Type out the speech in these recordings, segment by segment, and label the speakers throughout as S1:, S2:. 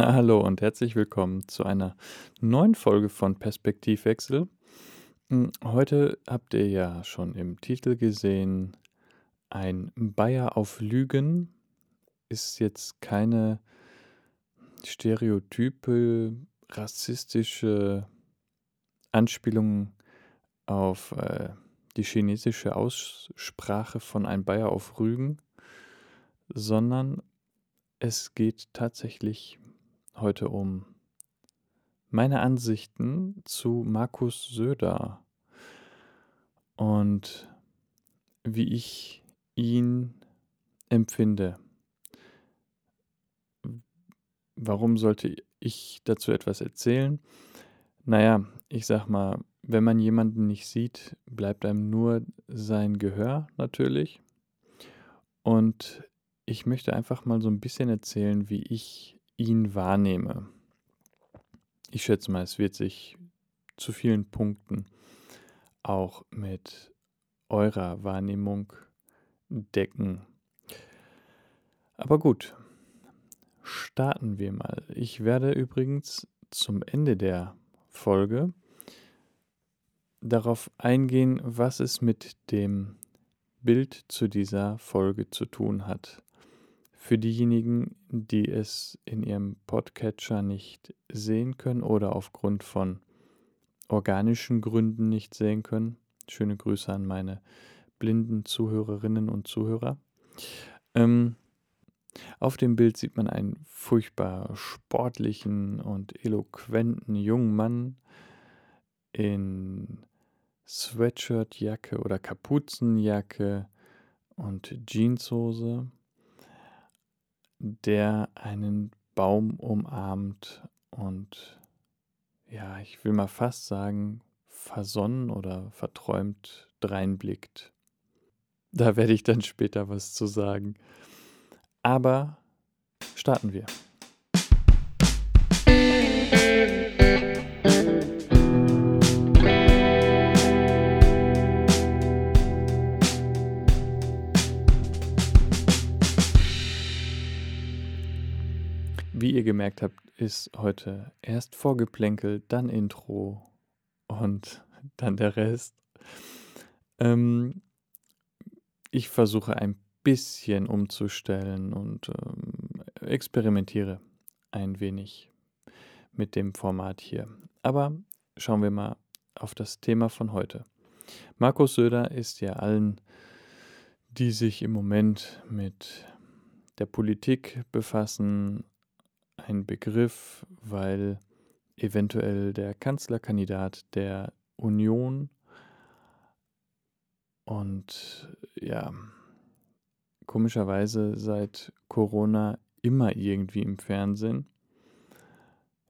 S1: Hallo und herzlich willkommen zu einer neuen Folge von Perspektivwechsel. Hm, heute habt ihr ja schon im Titel gesehen, ein Bayer auf Lügen ist jetzt keine stereotype, rassistische Anspielung auf äh, die chinesische Aussprache von ein Bayer auf Rügen, sondern es geht tatsächlich heute um meine Ansichten zu Markus Söder und wie ich ihn empfinde. Warum sollte ich dazu etwas erzählen? Naja, ich sag mal, wenn man jemanden nicht sieht, bleibt einem nur sein Gehör natürlich. Und ich möchte einfach mal so ein bisschen erzählen, wie ich ihn wahrnehme. Ich schätze mal, es wird sich zu vielen Punkten auch mit eurer Wahrnehmung decken. Aber gut, starten wir mal. Ich werde übrigens zum Ende der Folge darauf eingehen, was es mit dem Bild zu dieser Folge zu tun hat. Für diejenigen, die es in ihrem Podcatcher nicht sehen können oder aufgrund von organischen Gründen nicht sehen können, schöne Grüße an meine blinden Zuhörerinnen und Zuhörer. Ähm, auf dem Bild sieht man einen furchtbar sportlichen und eloquenten jungen Mann in Sweatshirtjacke oder Kapuzenjacke und Jeanshose der einen Baum umarmt und ja, ich will mal fast sagen, versonnen oder verträumt dreinblickt. Da werde ich dann später was zu sagen. Aber starten wir. Gemerkt habt, ist heute erst Vorgeplänkel, dann Intro und dann der Rest. Ähm, ich versuche ein bisschen umzustellen und ähm, experimentiere ein wenig mit dem Format hier. Aber schauen wir mal auf das Thema von heute. Markus Söder ist ja allen, die sich im Moment mit der Politik befassen, ein Begriff, weil eventuell der Kanzlerkandidat der Union und ja, komischerweise seit Corona immer irgendwie im Fernsehen.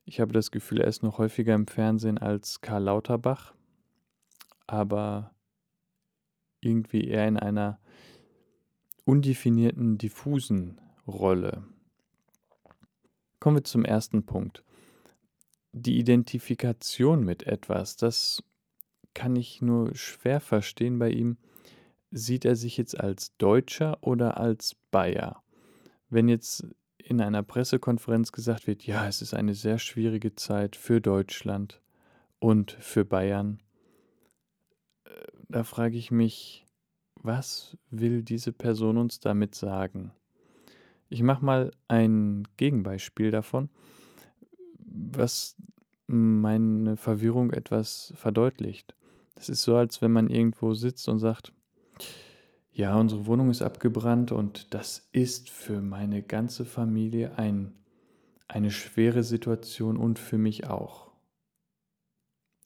S1: Ich habe das Gefühl, er ist noch häufiger im Fernsehen als Karl Lauterbach, aber irgendwie eher in einer undefinierten, diffusen Rolle. Kommen wir zum ersten Punkt. Die Identifikation mit etwas, das kann ich nur schwer verstehen bei ihm. Sieht er sich jetzt als Deutscher oder als Bayer? Wenn jetzt in einer Pressekonferenz gesagt wird, ja, es ist eine sehr schwierige Zeit für Deutschland und für Bayern, äh, da frage ich mich, was will diese Person uns damit sagen? Ich mache mal ein Gegenbeispiel davon, was meine Verwirrung etwas verdeutlicht. Es ist so, als wenn man irgendwo sitzt und sagt, ja, unsere Wohnung ist abgebrannt und das ist für meine ganze Familie ein, eine schwere Situation und für mich auch.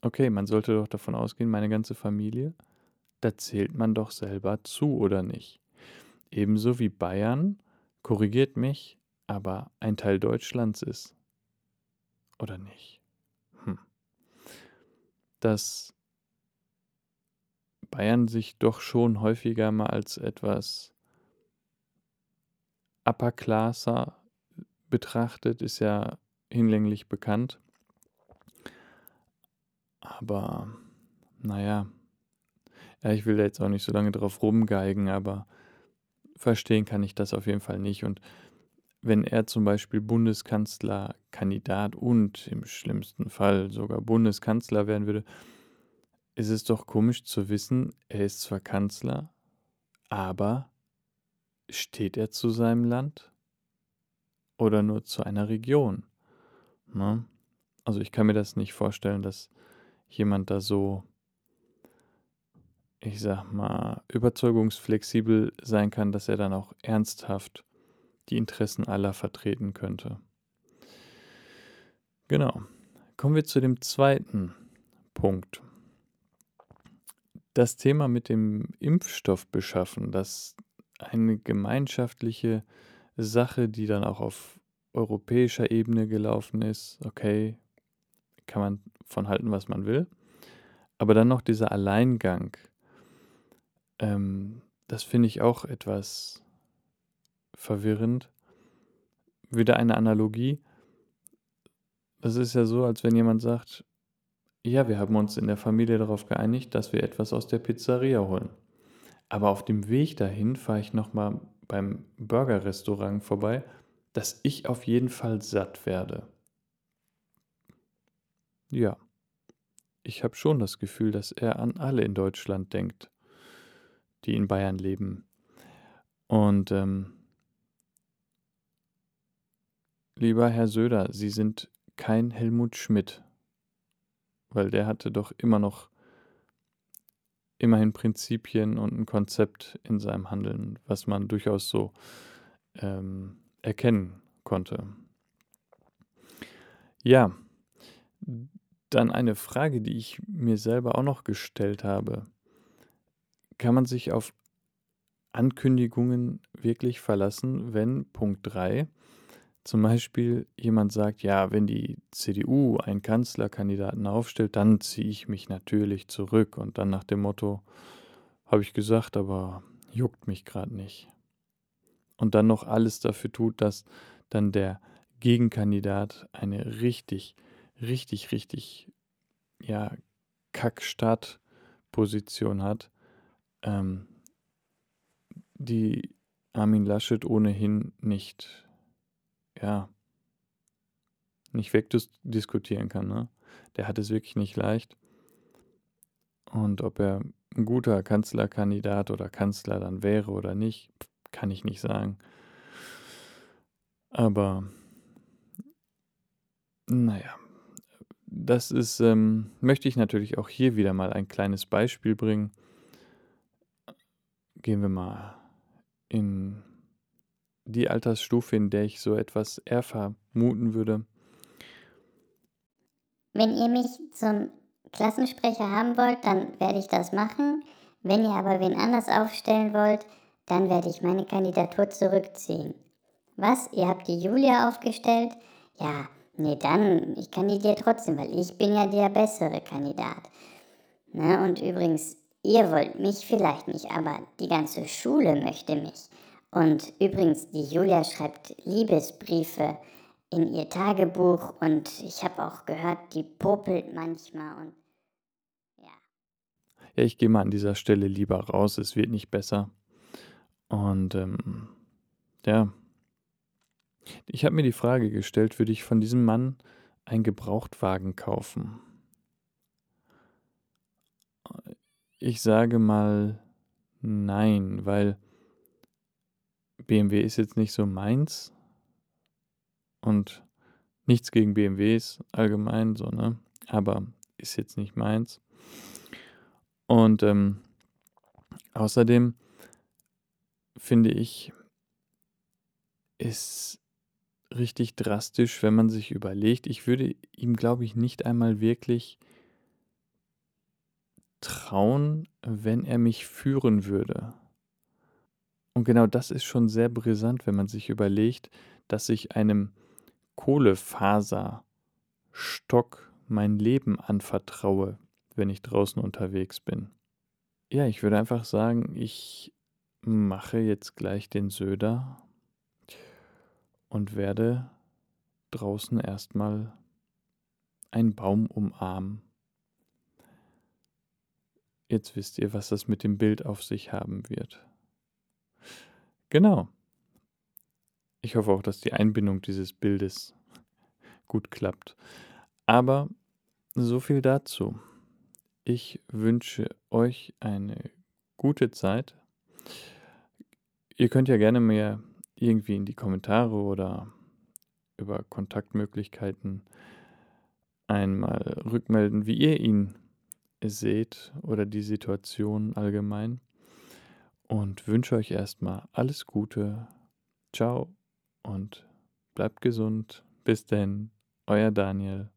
S1: Okay, man sollte doch davon ausgehen, meine ganze Familie, da zählt man doch selber zu oder nicht. Ebenso wie Bayern korrigiert mich, aber ein Teil Deutschlands ist. Oder nicht? Hm. Dass Bayern sich doch schon häufiger mal als etwas upper classer betrachtet, ist ja hinlänglich bekannt. Aber naja, ja, ich will da jetzt auch nicht so lange drauf rumgeigen, aber verstehen kann ich das auf jeden Fall nicht. Und wenn er zum Beispiel Bundeskanzlerkandidat und im schlimmsten Fall sogar Bundeskanzler werden würde, ist es doch komisch zu wissen, er ist zwar Kanzler, aber steht er zu seinem Land oder nur zu einer Region? Ne? Also ich kann mir das nicht vorstellen, dass jemand da so, ich sag mal, überzeugungsflexibel sein kann, dass er dann auch ernsthaft die Interessen aller vertreten könnte. Genau. Kommen wir zu dem zweiten Punkt. Das Thema mit dem Impfstoff beschaffen, das eine gemeinschaftliche Sache, die dann auch auf europäischer Ebene gelaufen ist. Okay, kann man von halten, was man will. Aber dann noch dieser Alleingang, ähm, das finde ich auch etwas verwirrend. Wieder eine Analogie. Das ist ja so, als wenn jemand sagt, ja, wir haben uns in der Familie darauf geeinigt, dass wir etwas aus der Pizzeria holen. Aber auf dem Weg dahin fahre ich nochmal beim Burgerrestaurant vorbei, dass ich auf jeden Fall satt werde. Ja, ich habe schon das Gefühl, dass er an alle in Deutschland denkt, die in Bayern leben. Und ähm, lieber Herr Söder, Sie sind kein Helmut Schmidt, weil der hatte doch immer noch immerhin Prinzipien und ein Konzept in seinem Handeln, was man durchaus so ähm, erkennen konnte. Ja, dann eine Frage, die ich mir selber auch noch gestellt habe. Kann man sich auf Ankündigungen wirklich verlassen, wenn Punkt 3 zum Beispiel jemand sagt, ja, wenn die CDU einen Kanzlerkandidaten aufstellt, dann ziehe ich mich natürlich zurück und dann nach dem Motto, habe ich gesagt, aber juckt mich gerade nicht. Und dann noch alles dafür tut, dass dann der Gegenkandidat eine richtig, richtig, richtig, ja, Kack-Startposition hat, ähm, die Armin Laschet ohnehin nicht ja, nicht wegdiskutieren kann. Ne? Der hat es wirklich nicht leicht. Und ob er ein guter Kanzlerkandidat oder Kanzler dann wäre oder nicht, kann ich nicht sagen. Aber naja, das ist, ähm, möchte ich natürlich auch hier wieder mal ein kleines Beispiel bringen. Gehen wir mal in die Altersstufe, in der ich so etwas eher vermuten würde.
S2: Wenn ihr mich zum Klassensprecher haben wollt, dann werde ich das machen. Wenn ihr aber wen anders aufstellen wollt, dann werde ich meine Kandidatur zurückziehen. Was? Ihr habt die Julia aufgestellt? Ja, nee, dann, ich kandidiere trotzdem, weil ich bin ja der bessere Kandidat. Ne? Und übrigens, ihr wollt mich vielleicht nicht, aber die ganze Schule möchte mich. Und übrigens, die Julia schreibt Liebesbriefe in ihr Tagebuch und ich habe auch gehört, die popelt manchmal und ja.
S1: Ja, ich gehe mal an dieser Stelle lieber raus, es wird nicht besser. Und ähm, ja, ich habe mir die Frage gestellt, würde ich von diesem Mann einen Gebrauchtwagen kaufen? Ich sage mal nein, weil BMW ist jetzt nicht so meins und nichts gegen BMWs allgemein, so, ne? Aber ist jetzt nicht meins. Und ähm, außerdem finde ich, ist richtig drastisch, wenn man sich überlegt, ich würde ihm, glaube ich, nicht einmal wirklich trauen, wenn er mich führen würde. Und genau das ist schon sehr brisant, wenn man sich überlegt, dass ich einem Kohlefaserstock mein Leben anvertraue, wenn ich draußen unterwegs bin. Ja, ich würde einfach sagen, ich mache jetzt gleich den Söder und werde draußen erstmal einen Baum umarmen. Jetzt wisst ihr, was das mit dem Bild auf sich haben wird. Genau. ich hoffe auch, dass die Einbindung dieses Bildes gut klappt. Aber so viel dazu. Ich wünsche euch eine gute Zeit. Ihr könnt ja gerne mir irgendwie in die Kommentare oder über Kontaktmöglichkeiten einmal rückmelden, wie ihr ihn seht oder die Situation allgemein. Und wünsche euch erstmal alles Gute. Ciao und bleibt gesund. Bis denn, euer Daniel.